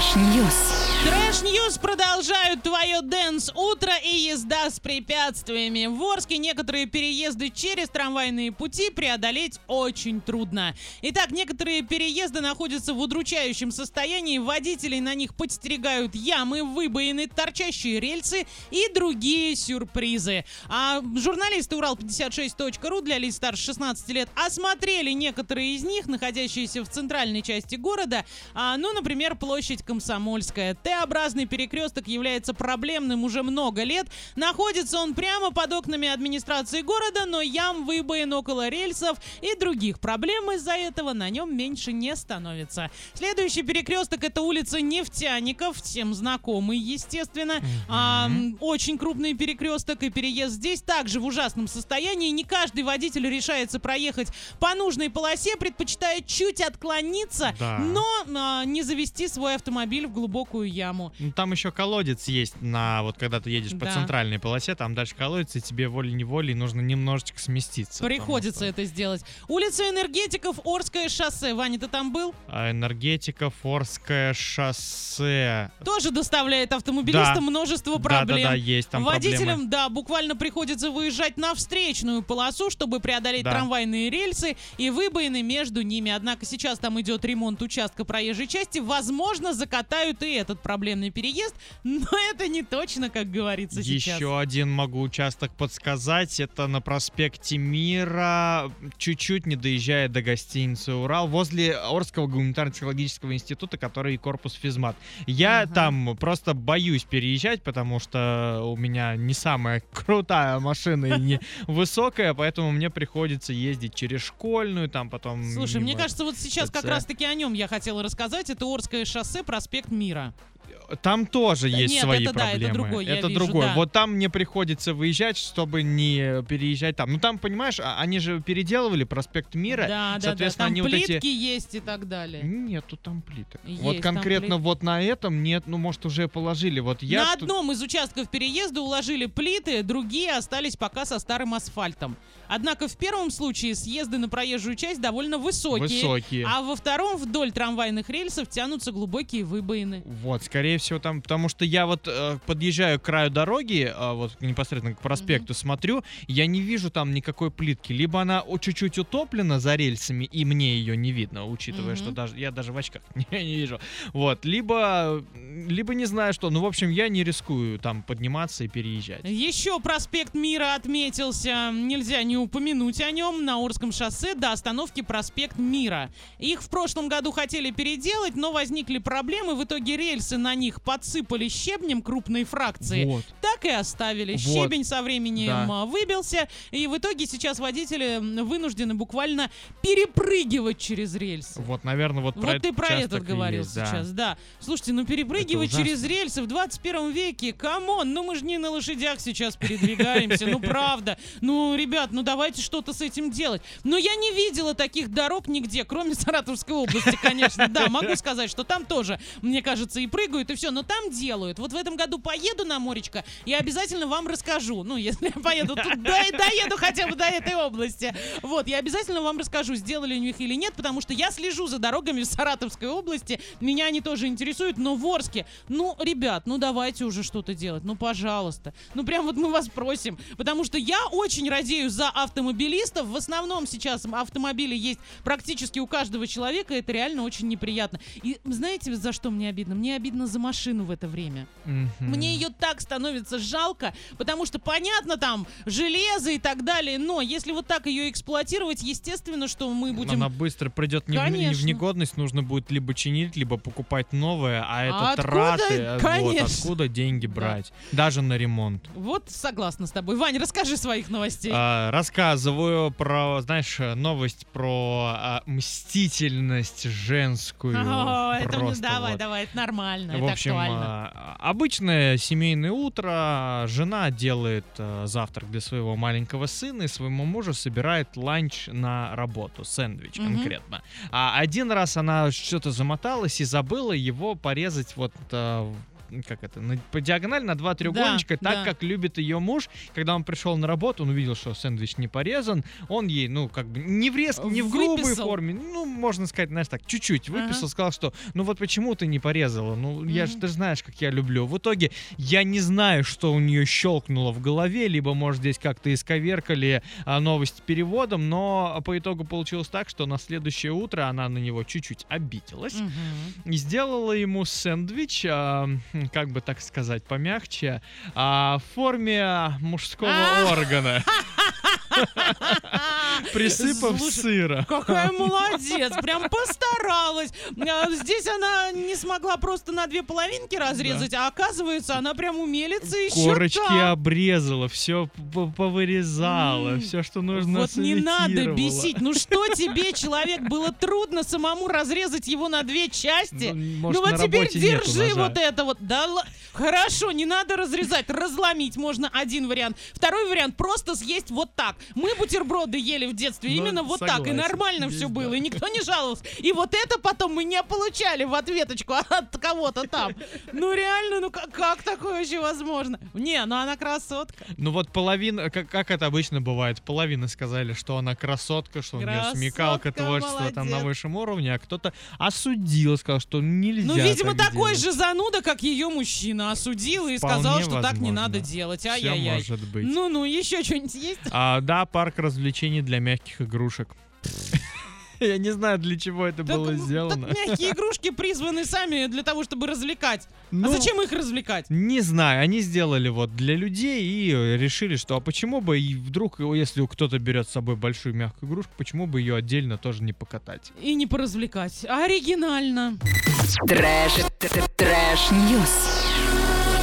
Trash News. Trash News продолжают твое dance утро и езда с препятствиями. В Орске некоторые переезды через трамвайные пути преодолеть очень трудно. Итак, некоторые переезды находятся в удручающем состоянии. Водителей на них подстерегают ямы, выбоины, торчащие рельсы и другие сюрпризы. А журналисты Урал56.ру для лиц старше 16 лет осмотрели некоторые из них, находящиеся в центральной части города. А, ну, например, площадь Комсомольская. Т-образный перекресток является проблемным уже много лет. Находится он прямо под окнами администрации города, но ям, выбоин около рельсов и других проблем из-за этого на нем меньше не становится. Следующий перекресток это улица Нефтяников, всем знакомый, естественно. А, очень крупный перекресток и переезд здесь также в ужасном состоянии. Не каждый водитель решается проехать по нужной полосе, предпочитая чуть отклониться, Да. но а, не завести свой автомобиль в глубокую яму. Ну, там еще колодец есть на вот когда ты едешь по Да. центральной полосе, там дальше колодец, и тебе волей-неволей нужно немножечко сместиться. потому Приходится что, это сделать. Улица энергетиков, Орское шоссе. Ваня, ты там был? а, энергетика, Форское шоссе. Тоже доставляет автомобилистам Да. множество Да, проблем. да, да, есть там Водителям, проблемы. да, буквально приходится выезжать на встречную полосу, чтобы преодолеть Да. трамвайные рельсы и выбоины между ними. Однако сейчас там идет ремонт участка проезжей части. Возможно, закатают и этот проблемный переезд, но это не точно, как говорится сейчас. Еще один могу участок подсказать. Это на проспекте Мира, чуть-чуть не доезжая до гостиницы Урал, возле Орского гуманитарно-технологического института, который корпус физмат. Я Ага. там просто боюсь переезжать, потому что у меня не самая крутая машина и не высокая, поэтому мне приходится ездить через школьную, там потом... Слушай, мне кажется, вот сейчас как раз-таки о нем я хотела рассказать. Это Орское шоссе, проспект Мира. Там тоже Да есть нет, свои это да, это проблемы. я Это вижу, другой. да. Вот там мне приходится выезжать, чтобы не переезжать там. Ну там, понимаешь, а- они же переделывали проспект Мира. да, да, да. соответственно, Там они вот плитки эти- есть и так далее. Нету там плиток. Есть вот конкретно плит- вот на этом нет, ну может уже положили. Вот я На тут- одном из участков переезда уложили плиты, другие остались пока со старым асфальтом. Однако в первом случае съезды на проезжую часть довольно высокие, высокие. а во втором вдоль трамвайных рельсов тянутся глубокие выбоины. Вот, скорее всего, там, потому что я вот э, подъезжаю к краю дороги, э, вот непосредственно к проспекту, смотрю, я не вижу там никакой плитки. Либо она чуть-чуть утоплена за рельсами, и мне ее не видно, учитывая, Мгм. что даже я даже в очках не, не вижу. Вот, либо, либо не знаю что. Ну, в общем, я не рискую там подниматься и переезжать. Еще проспект Мира отметился, нельзя не упомянуть о нем, на Орском шоссе до остановки проспект Мира. Их в прошлом году хотели переделать, но возникли проблемы, в итоге рельсы на них подсыпали щебнем крупной фракции. Вот. Так и оставили. Вот. Щебень со временем Да. а, выбился, и в итоге сейчас водители вынуждены буквально перепрыгивать через рельсы. Вот, наверное, вот, Вот ты про этот говорил есть, да. сейчас, да. Слушайте, ну перепрыгивать ужасно. через рельсы в 21 веке, come on, ну мы же не на лошадях сейчас передвигаемся, ну правда. Ну, ребят, ну давайте что-то с этим делать. Но я не видела таких дорог нигде, кроме Саратовской области, конечно. Да, могу сказать, что там тоже, мне кажется, и прыгают, и все, но там делают. Вот в этом году поеду на моречко, и обязательно вам расскажу. Ну, если я поеду и доеду хотя бы до этой области. Вот, я обязательно вам расскажу, сделали у них или нет, потому что я слежу за дорогами в Саратовской области, меня они тоже интересуют, но в Орске, ну, ребят, ну давайте уже что-то делать, ну, пожалуйста. Ну, прям вот мы вас просим, потому что я очень радею за автомобилистов, в основном сейчас автомобили есть практически у каждого человека, это реально очень неприятно. И знаете, за что мне обидно? Мне обидно за машину в это время. Мгм. Мне ее так становится жалко, потому что понятно там железо и так далее, но если вот так ее эксплуатировать, естественно, что мы будем... Она быстро придет не в, не в негодность, нужно будет либо чинить, либо покупать новое, а это А откуда? Траты. э, Вот, Конечно. откуда деньги Да. брать? Даже на ремонт. Вот согласна с тобой. Вань, расскажи своих новостей. А, рассказываю про, знаешь, новость про а, мстительность женскую. О, это давай, вот. давай, это нормально, В это общем, актуально. Обычное семейное утро. Жена делает а, завтрак для своего маленького сына и своему мужу собирает ланч на работу, сэндвич Мгм. конкретно. А один раз она что-то замоталась и забыла его порезать вот а, как это, на, по диагонали на два треугольничка, Да, так да. как любит ее муж. Когда он пришел на работу, он увидел, что сэндвич не порезан, он ей, ну, как бы, не в резко, не в грубой Выписал. форме, ну, можно сказать, знаешь, так, чуть-чуть выписал, Ага. сказал, что, ну, вот почему ты не порезала? Ну, я же, ты же знаешь, как я люблю. В итоге я не знаю, что у нее щелкнуло в голове, либо, может, здесь как-то исковеркали а, новость переводом, но по итогу получилось так, что на следующее утро она на него чуть-чуть обиделась Мгм. и сделала ему сэндвич, а, как бы так сказать, помягче, а, в форме мужского А! органа, присыпав Слушай, сыра. Какая молодец, прям постаралась. А, Здесь она не смогла просто на две половинки разрезать, а оказывается, она прям умелица еще Корочки та. обрезала, все повырезала, все, что нужно, Вот не надо бесить. Ну что тебе, человек, было трудно самому разрезать его на две части? Ну, ну вот теперь нету держи вот это вот. Да, хорошо, не надо разрезать, разломить можно один вариант. Второй вариант просто съесть вот так. Мы бутерброды ели в детстве Ну, именно вот так, и согласен. нормально Здесь все да. было, и никто не жаловался. И вот это потом мы не получали в ответочку от кого-то там. Ну реально, ну как, как такое вообще возможно? Не, ну она красотка. Ну вот половина, как, как это обычно бывает, половина сказали, что она красотка, что у нее смекалка, Красотка, творчество там на высшем уровне, а кто-то осудил, сказал, что нельзя Ну, видимо, так такой делать. же зануда, как ее мужчина, осудил и Вполне сказал, что так не возможно. надо делать. Ай-яй-яй. Ну-ну, еще что-нибудь есть? А, да, парк развлечений для мягких игрушек. Я не знаю, для чего это Так, было сделано. так мягкие игрушки призваны сами для того, чтобы развлекать. Ну, а зачем их развлекать? Не знаю, они сделали вот для людей и э, решили, что а почему бы и вдруг, если кто-то берет с собой большую мягкую игрушку, почему бы ее отдельно тоже не покатать? И не поразвлекать. Оригинально. Trash, trash, news.